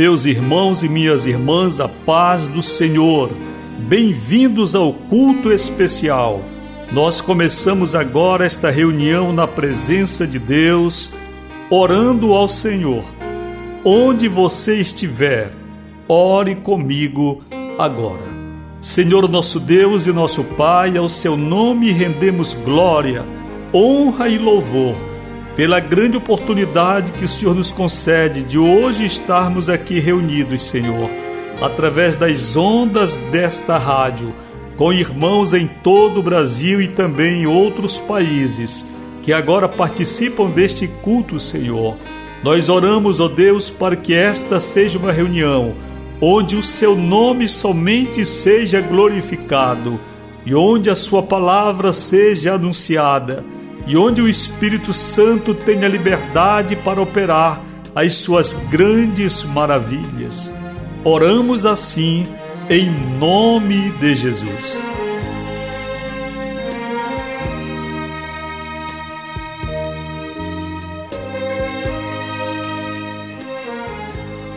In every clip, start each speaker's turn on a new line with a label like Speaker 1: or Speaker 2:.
Speaker 1: Meus irmãos e minhas irmãs, a paz do Senhor. Bem-vindos ao culto especial. Nós começamos agora esta reunião na presença de Deus, orando ao Senhor. Onde você estiver, ore comigo agora. Senhor nosso Deus e nosso Pai, ao seu nome rendemos glória, honra e louvor pela grande oportunidade que o Senhor nos concede de hoje estarmos aqui reunidos, Senhor, através das ondas desta rádio, com irmãos em todo o Brasil e também em outros países que agora participam deste culto, Senhor. Nós oramos, ó Deus, para que esta seja uma reunião onde o seu nome somente seja glorificado e onde a sua palavra seja anunciada e onde o Espírito Santo tenha liberdade para operar as suas grandes maravilhas. Oramos assim em nome de Jesus.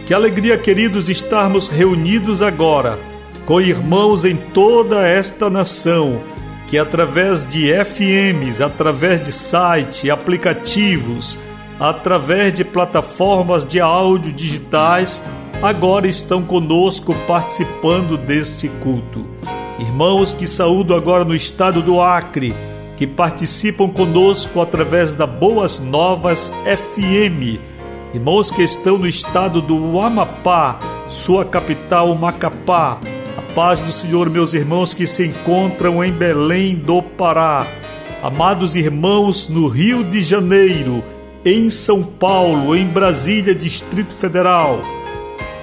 Speaker 1: Que alegria, queridos, estarmos reunidos agora com irmãos em toda esta nação que através de FMs, através de site, aplicativos, através de plataformas de áudio digitais, agora estão conosco participando deste culto. Irmãos que saúdo agora no estado do Acre, que participam conosco através da Boas Novas FM. Irmãos que estão no estado do Amapá, sua capital Macapá, paz do Senhor, meus irmãos que se encontram em Belém do Pará. Amados irmãos no Rio de Janeiro, em São Paulo, em Brasília, Distrito Federal.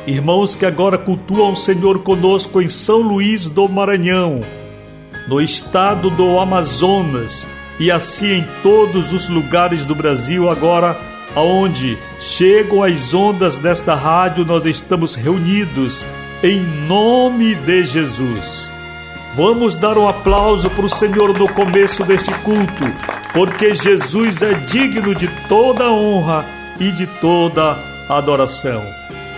Speaker 1: Irmãos que agora cultuam o Senhor conosco em São Luís do Maranhão, no estado do Amazonas e assim em todos os lugares do Brasil agora aonde chegam as ondas desta rádio, nós estamos reunidos em nome de Jesus. Vamos dar um aplauso para o Senhor no começo deste culto, porque Jesus é digno de toda honra e de toda adoração.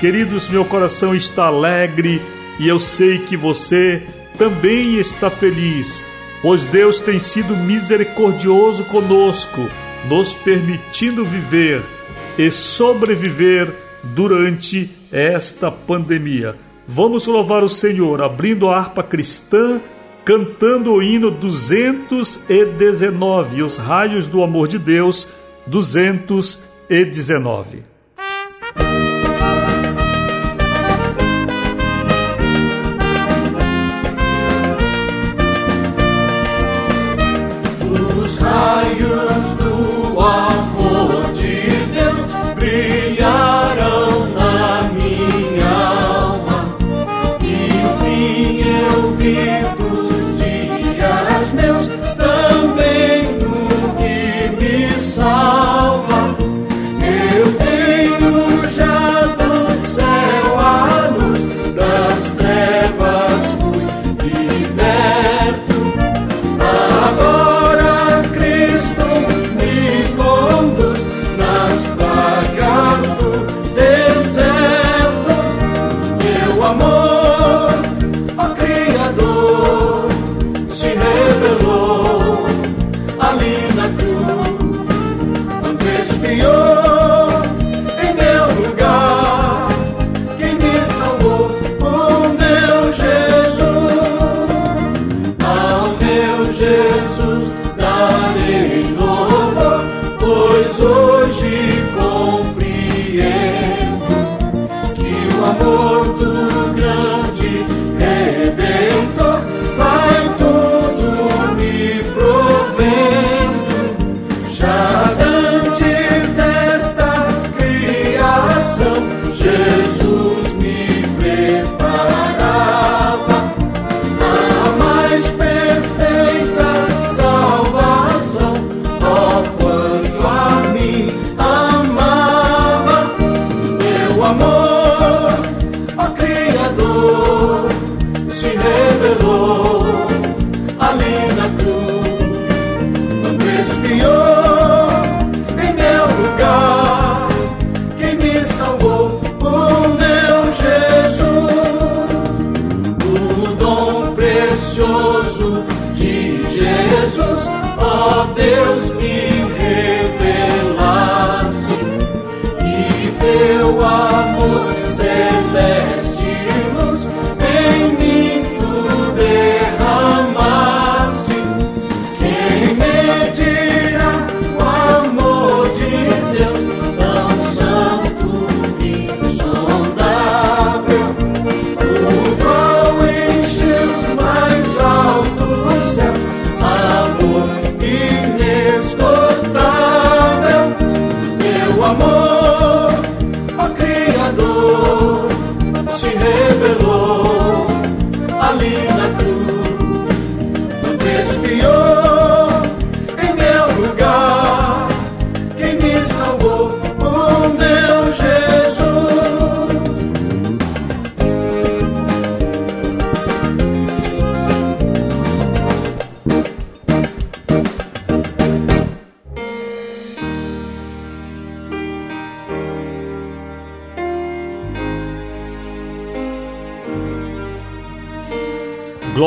Speaker 1: Queridos, meu coração está alegre e eu sei que você também está feliz, pois Deus tem sido misericordioso conosco, nos permitindo viver e sobreviver durante esta pandemia. Vamos louvar o Senhor abrindo a harpa cristã, cantando o hino 219, os raios do amor de Deus, 219.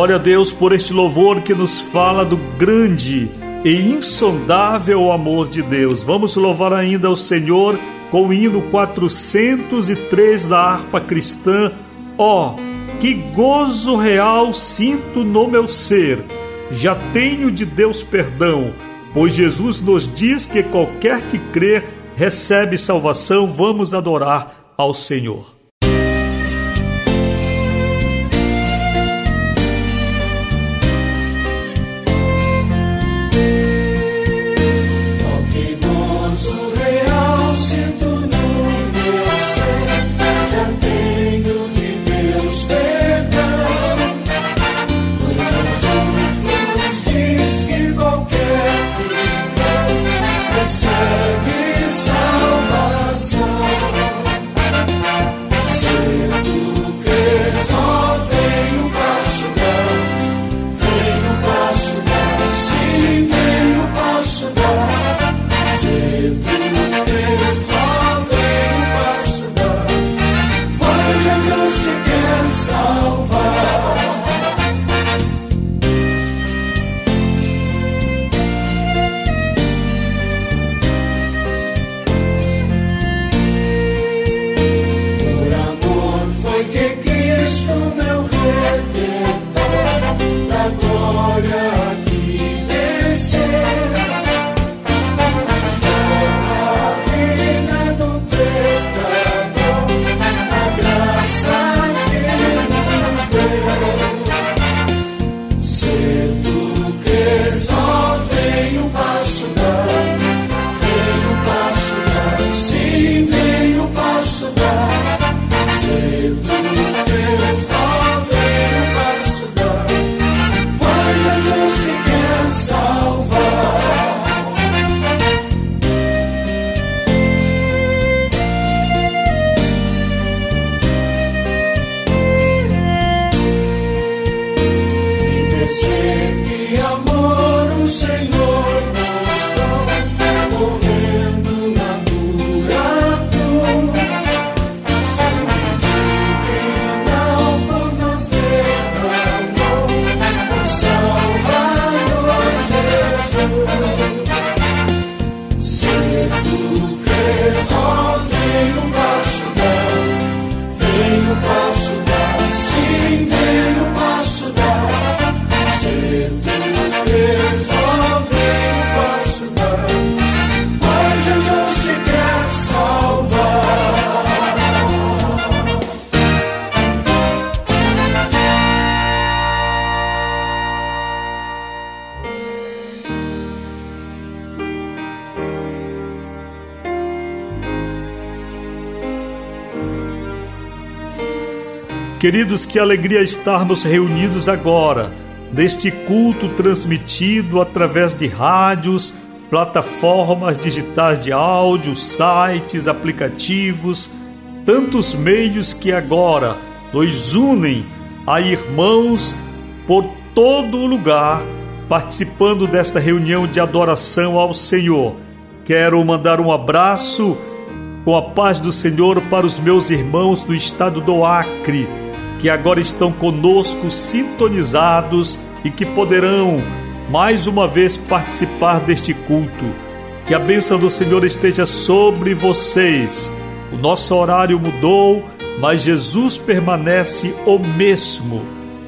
Speaker 2: Glória a Deus por este louvor que nos fala do grande e insondável amor de Deus. Vamos louvar ainda o Senhor com o hino 403 da harpa cristã. Ó, oh, que gozo real sinto no meu ser. Já tenho de Deus perdão, pois Jesus nos diz que qualquer que crer recebe salvação. Vamos adorar ao Senhor. Queridos, que alegria estarmos reunidos agora, neste culto transmitido através de rádios, plataformas digitais de áudio, sites, aplicativos, tantos meios que agora nos unem a irmãos por todo o lugar, participando desta reunião de adoração ao Senhor. Quero mandar um abraço com a paz do Senhor para os meus irmãos do estado do Acre que agora estão conosco sintonizados e que poderão
Speaker 1: mais uma vez participar deste culto. Que a bênção do Senhor esteja sobre vocês. O nosso horário mudou, mas Jesus permanece o mesmo.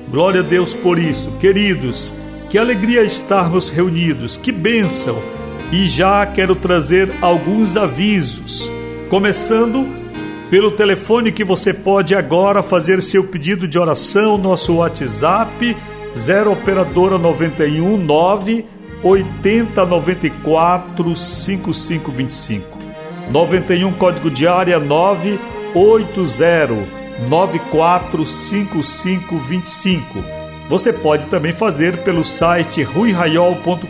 Speaker 1: Glória a Deus por isso. Queridos, que alegria estarmos reunidos, que bênção! E já quero trazer alguns avisos. Começando pelo telefone que você pode agora fazer seu pedido de oração, nosso WhatsApp 0 operadora 91 9 80 94 5525. 91 código de área 980 94 5525. Você pode também fazer pelo site ruiraiol.com.br,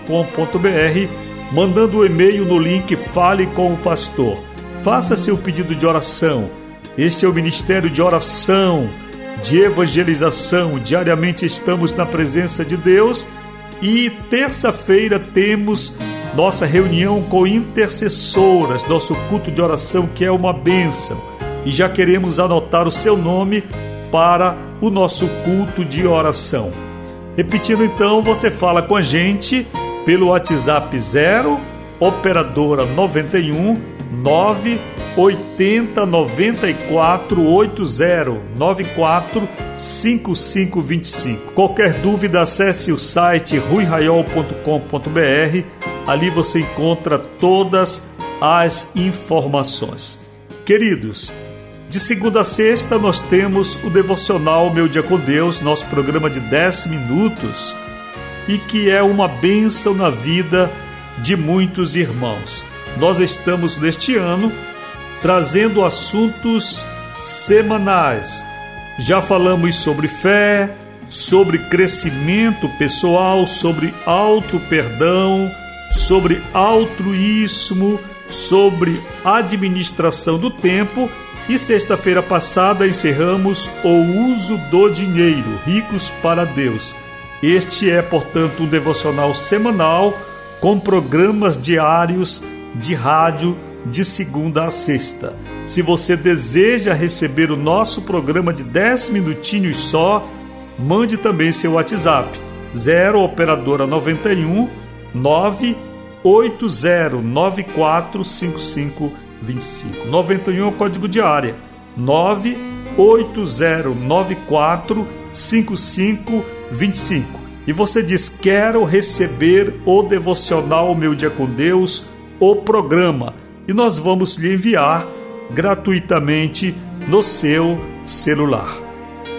Speaker 1: mandando o um e-mail no link Fale com o Pastor. Faça seu pedido de oração. Este é o Ministério de Oração de evangelização. Diariamente estamos na presença de Deus e terça-feira temos nossa reunião com intercessoras, nosso culto de oração que é uma bênção. E já queremos anotar o seu nome para o nosso culto de oração. Repetindo então, você fala com a gente pelo WhatsApp 0 operadora 91 9 80 94 80 94 5525. Qualquer dúvida, acesse o site ruiraiol.com.br. Ali você encontra todas as informações. Queridos, de segunda a sexta nós temos o devocional Meu Dia com Deus, nosso programa de 10 minutos, e que é uma bênção na vida de muitos irmãos. Nós estamos neste ano trazendo assuntos semanais. Já falamos sobre fé, sobre crescimento pessoal, sobre auto perdão, sobre altruísmo, sobre administração do tempo e sexta-feira passada encerramos o uso do dinheiro, ricos para Deus. Este é, portanto, um devocional semanal com programas diários de rádio de segunda a sexta. Se você deseja receber o nosso programa de 10 minutinhos só, mande também seu WhatsApp 0 operadora 91 980945525. 91 é o código de área 980945525. E você diz: "Quero receber o devocional Meu Dia com Deus, o programa" e nós vamos lhe enviar gratuitamente no seu celular.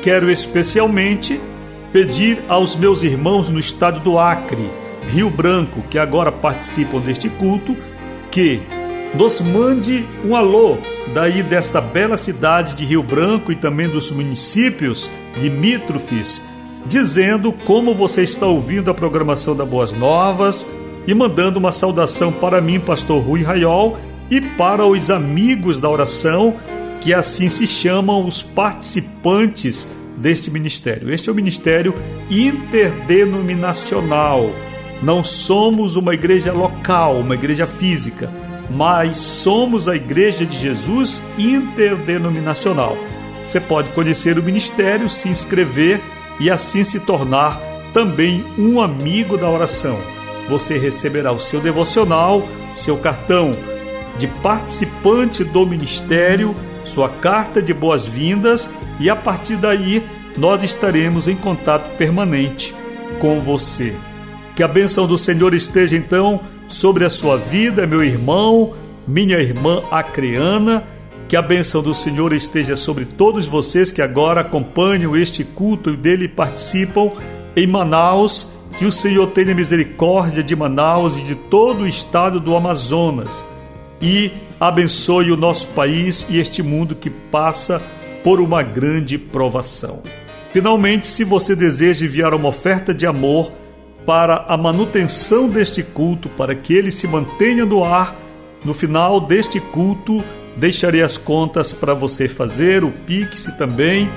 Speaker 1: Quero especialmente pedir aos meus irmãos no estado do Acre, Rio Branco, que agora participam deste culto, que nos mande um alô daí desta bela cidade de Rio Branco e também dos municípios limítrofes, dizendo como você está ouvindo a programação da Boas Novas e mandando uma saudação para mim, pastor Rui Raiol, e para os amigos da oração, que assim se chamam os participantes deste ministério. Este é o ministério interdenominacional. Não somos uma igreja local, uma igreja física, mas somos a igreja de Jesus interdenominacional. Você pode conhecer o ministério, se inscrever e assim se tornar também um amigo da oração. Você receberá o seu devocional, seu cartão de participante do ministério, sua carta de boas-vindas e a partir daí nós estaremos em contato permanente com você. Que a bênção do Senhor esteja então sobre a sua vida, meu irmão, minha irmã acreana. Que a bênção do Senhor esteja sobre todos vocês que agora acompanham este culto e dele participam em Manaus. Que o Senhor tenha misericórdia de Manaus e de todo o estado do Amazonas e abençoe o nosso país e este mundo que passa por uma grande provação. Finalmente, se você deseja enviar uma oferta de amor para a manutenção deste culto, para que ele se mantenha no ar, no final deste culto deixarei as contas para você fazer, o Pix também,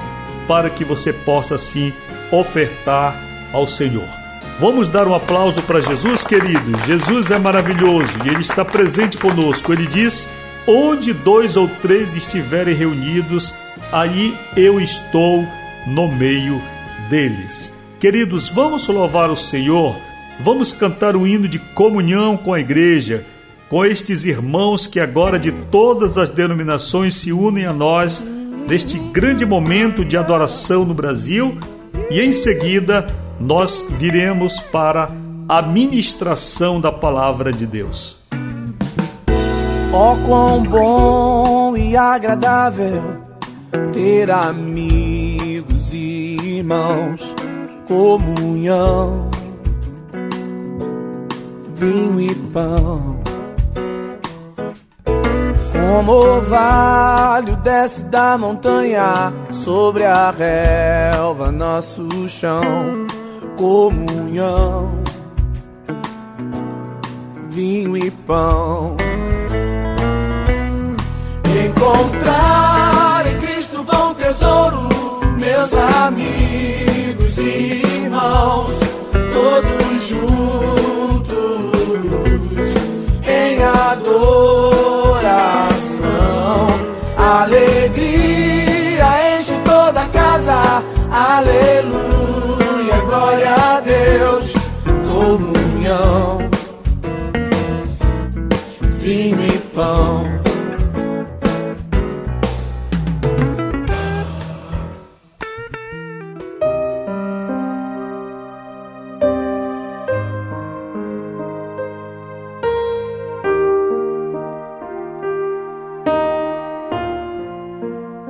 Speaker 1: para que você possa assim ofertar ao Senhor. Vamos dar um aplauso para Jesus, queridos. Jesus é maravilhoso e ele está presente conosco. Ele diz: Onde dois ou três estiverem reunidos, aí eu estou no meio deles. Queridos, vamos louvar o Senhor, vamos cantar um hino de comunhão com a igreja, com estes irmãos que agora de todas as denominações se unem a nós neste grande momento de adoração no Brasil e em seguida nós viremos para a ministração da palavra de Deus.
Speaker 3: Oh, quão bom e agradável ter amigos e irmãos, comunhão, vinho e pão como orvalho desce da montanha sobre a relva, nosso chão, comunhão, vinho e pão. Encontrar em Cristo bom tesouro, meus amigos e irmãos, todos juntos em adoração alegria pão.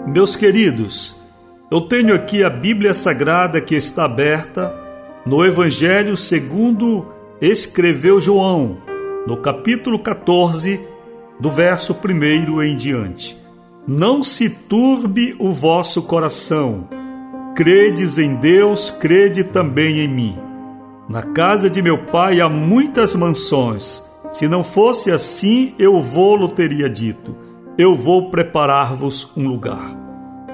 Speaker 1: Meus queridos, eu tenho aqui a Bíblia Sagrada que está aberta no Evangelho segundo escreveu João, no capítulo 14, do verso 1 em diante. Não se turbe o vosso coração. Credes em Deus, crede também em mim. Na casa de meu pai há muitas mansões. Se não fosse assim, eu vou-lo teria dito. Eu vou preparar-vos um lugar.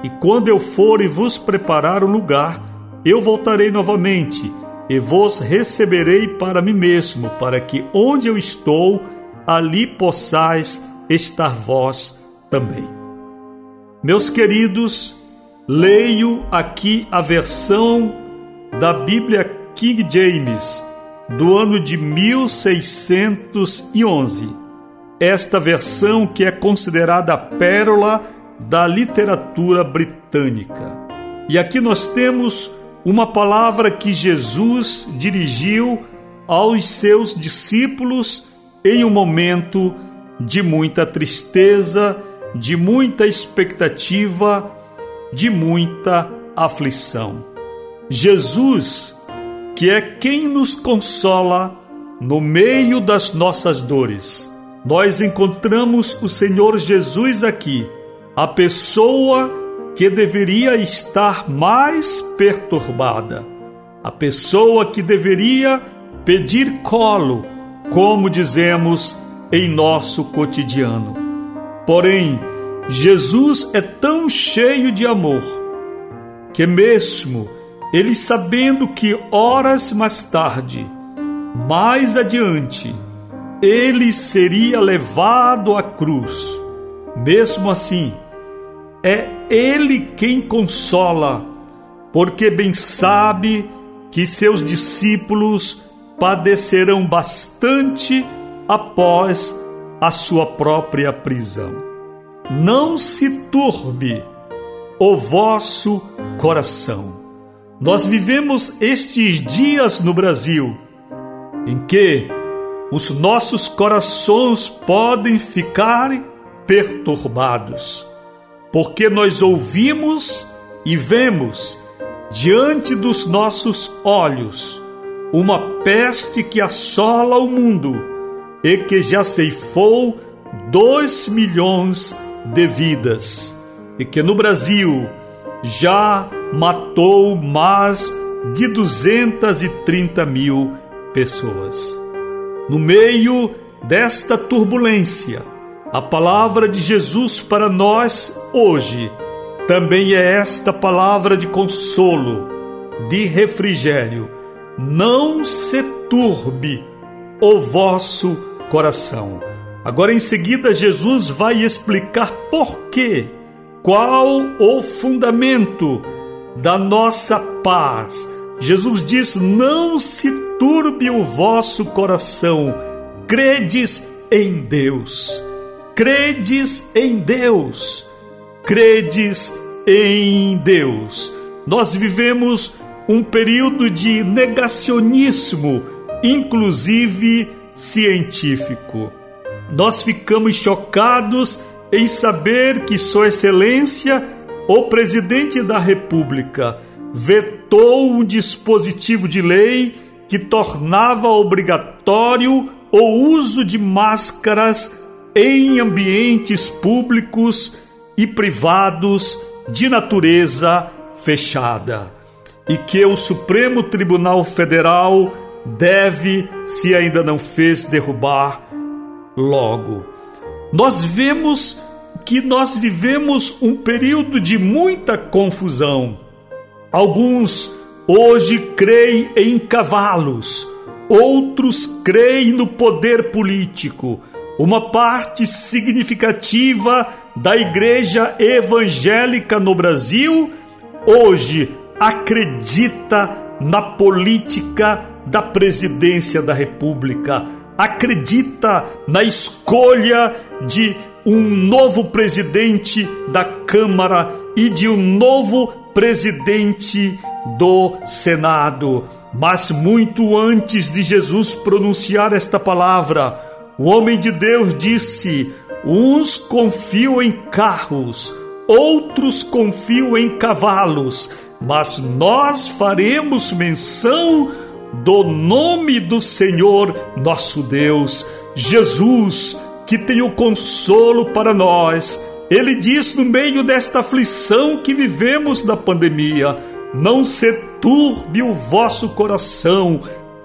Speaker 1: E quando eu for e vos preparar um lugar, eu voltarei novamente e vos receberei para mim mesmo, para que onde eu estou, ali possais estar vós também. Meus queridos, leio aqui a versão da Bíblia King James do ano de 1611. Esta versão que é considerada a pérola da literatura britânica. E aqui nós temos uma palavra que Jesus dirigiu aos seus discípulos em um momento de muita tristeza, de muita expectativa, de muita aflição. Jesus, que é quem nos consola no meio das nossas dores. Nós encontramos o Senhor Jesus aqui a pessoa que deveria estar mais perturbada, a pessoa que deveria pedir colo, como dizemos em nosso cotidiano. Porém, Jesus é tão cheio de amor que, mesmo ele sabendo que horas mais tarde, mais adiante, ele seria levado à cruz, mesmo assim, é Ele quem consola, porque bem sabe que seus discípulos padecerão bastante após a sua própria prisão. Não se turbe o vosso coração. Nós vivemos estes dias no Brasil em que os nossos corações podem ficar perturbados porque nós ouvimos e vemos diante dos nossos olhos uma peste que assola o mundo e que já ceifou dois milhões de vidas e que no Brasil já matou mais de 230 mil pessoas. No meio desta turbulência, a palavra de Jesus para nós hoje também é esta palavra de consolo, de refrigério. Não se turbe o vosso coração. Agora, em seguida, Jesus vai explicar por quê, qual o fundamento da nossa paz. Jesus diz: não se turbe o vosso coração. Credes em Deus. Credes em Deus. Credes em Deus. Nós vivemos um período de negacionismo, inclusive científico. Nós ficamos chocados em saber que Sua Excelência, o Presidente da República, vetou um dispositivo de lei que tornava obrigatório o uso de máscaras em ambientes públicos e privados de natureza fechada. E que o Supremo Tribunal Federal deve, se ainda não fez, derrubar logo. Nós vemos que nós vivemos um período de muita confusão. Alguns hoje creem em cavalos, outros creem no poder político. Uma parte significativa da igreja evangélica no Brasil hoje acredita na política da presidência da República, acredita na escolha de um novo presidente da Câmara e de um novo presidente do Senado. Mas muito antes de Jesus pronunciar esta palavra, o homem de Deus disse: Uns confiam em carros, outros confiam em cavalos, mas nós faremos menção do nome do Senhor nosso Deus, Jesus, que tem o consolo para nós. Ele diz no meio desta aflição que vivemos da pandemia: Não se turbe o vosso coração,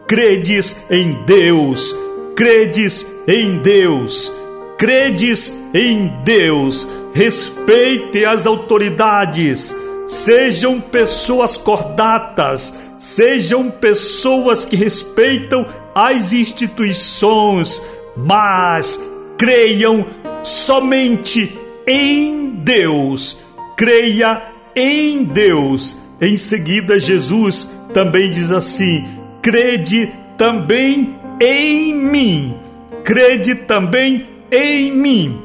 Speaker 1: credes em Deus, credes em Deus, credes em Deus, respeite as autoridades Sejam pessoas cordatas, sejam pessoas que respeitam as instituições, mas creiam somente em Deus. Creia em Deus. Em seguida, Jesus também diz assim: crede também em mim. Crede também em mim.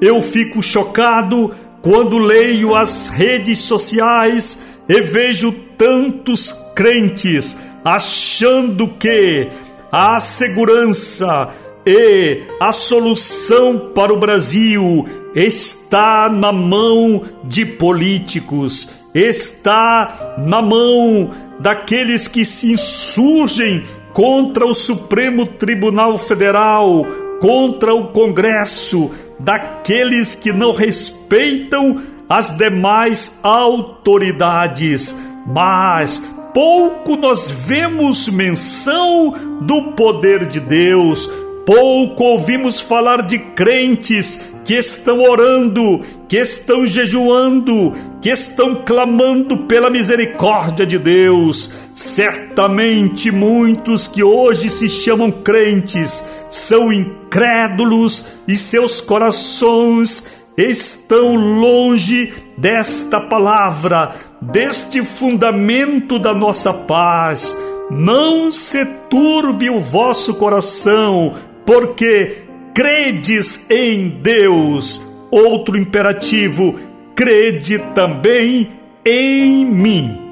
Speaker 1: Eu fico chocado quando leio as redes sociais e vejo tantos crentes achando que a segurança e a solução para o Brasil está na mão de políticos, está na mão daqueles que se insurgem contra o Supremo Tribunal Federal, contra o Congresso, daqueles que não respeitam as demais autoridades, mas pouco nós vemos menção do poder de Deus, pouco ouvimos falar de crentes que estão orando, que estão jejuando, que estão clamando pela misericórdia de Deus. Certamente muitos que hoje se chamam crentes são incrédulos e seus corações estão longe desta palavra, deste fundamento da nossa paz. Não se turbe o vosso coração, porque credes em Deus. Outro imperativo, crede também em mim.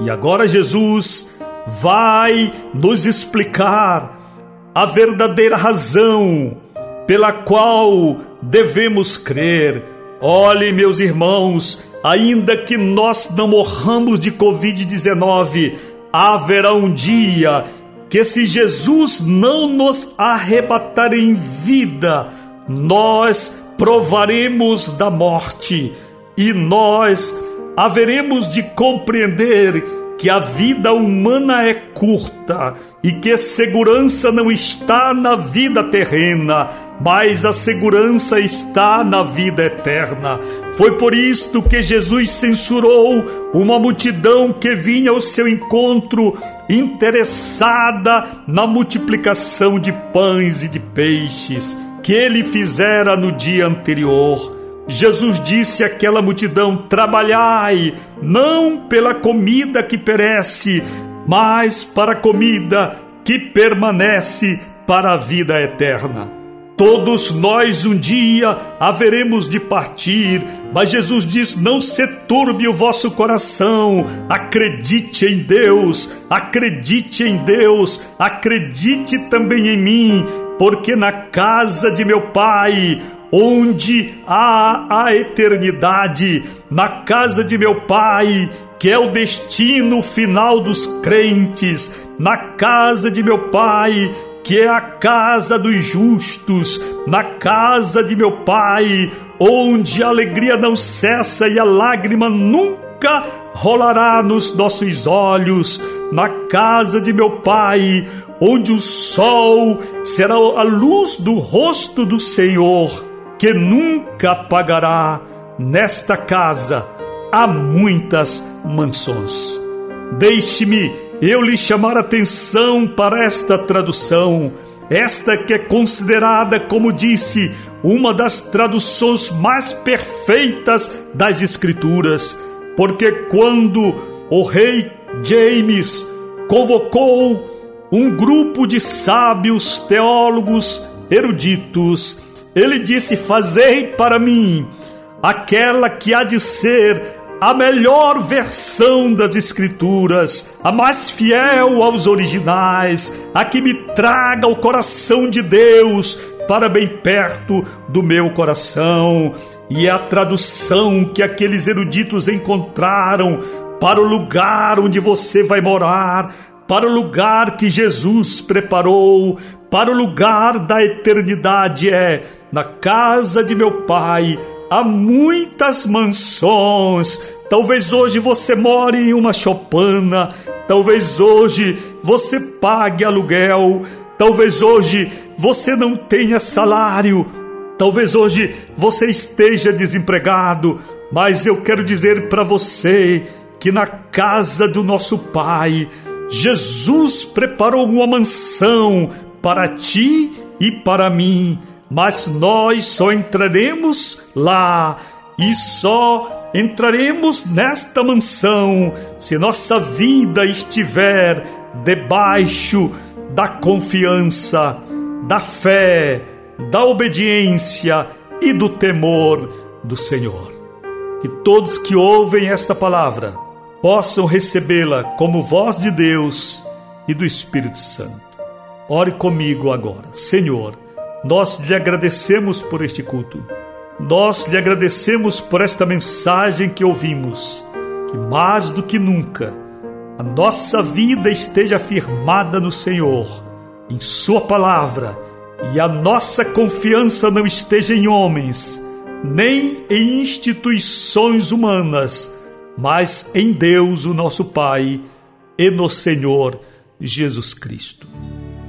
Speaker 1: E agora Jesus vai nos explicar a verdadeira razão pela qual devemos crer. Olhe, meus irmãos, ainda que nós não morramos de Covid-19, haverá um dia que se Jesus não nos arrebatar em vida, nós provaremos da morte e nós haveremos de compreender que a vida humana é curta e que segurança não está na vida terrena, mas a segurança está na vida eterna. Foi por isto que Jesus censurou uma multidão que vinha ao seu encontro interessada na multiplicação de pães e de peixes que ele fizera no dia anterior. Jesus disse àquela multidão: Trabalhai, não pela comida que perece, mas para a comida que permanece para a vida eterna. Todos nós um dia haveremos de partir, mas Jesus diz: Não se turbe o vosso coração, acredite em Deus, acredite em Deus, acredite também em mim, porque na casa de meu Pai, onde há a eternidade, na casa de meu Pai, que é o destino final dos crentes, na casa de meu Pai, que é a casa dos justos, na casa de meu Pai, onde a alegria não cessa e a lágrima nunca rolará nos nossos olhos, na casa de meu Pai, onde o sol será a luz do rosto do Senhor, que nunca apagará. Nesta casa há muitas mansões. Deixe-me eu lhe chamar atenção para esta tradução, esta que é considerada, como disse, uma das traduções mais perfeitas das Escrituras, porque quando o rei James convocou um grupo de sábios teólogos eruditos, ele disse: Fazei para mim aquela que há de ser a melhor versão das Escrituras, a mais fiel aos originais, a que me traga o coração de Deus para bem perto do meu coração. E é a tradução que aqueles eruditos encontraram para o lugar onde você vai morar, para o lugar que Jesus preparou, para o lugar da eternidade é na casa de meu Pai há muitas mansões. Talvez hoje você more em uma chopana, talvez hoje você pague aluguel, talvez hoje você não tenha salário, talvez hoje você esteja desempregado, mas eu quero dizer para você que na casa do nosso Pai, Jesus preparou uma mansão para ti e para mim mas nós só entraremos lá e só entraremos nesta mansão se nossa vida estiver debaixo da confiança, da fé, da obediência e do temor do Senhor. Que todos que ouvem esta palavra possam recebê-la como voz de Deus e do Espírito Santo. Ore comigo agora, Senhor nós lhe agradecemos por este culto. Nós lhe agradecemos por esta mensagem que ouvimos. Que mais do que nunca a nossa vida esteja firmada no Senhor, em Sua palavra, e a nossa confiança não esteja em homens, nem em instituições humanas, mas em Deus, o nosso Pai, e no Senhor Jesus Cristo.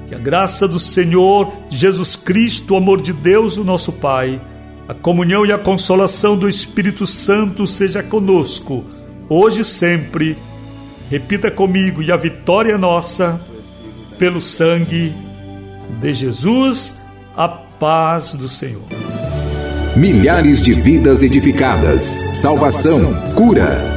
Speaker 1: Que a graça do Senhor Jesus Cristo, o amor de Deus, o nosso Pai, a comunhão e a consolação do Espírito Santo seja conosco, hoje e sempre. Repita comigo, e a vitória é nossa, pelo sangue de Jesus, a paz do Senhor.
Speaker 4: Milhares de vidas edificadas, salvação, cura.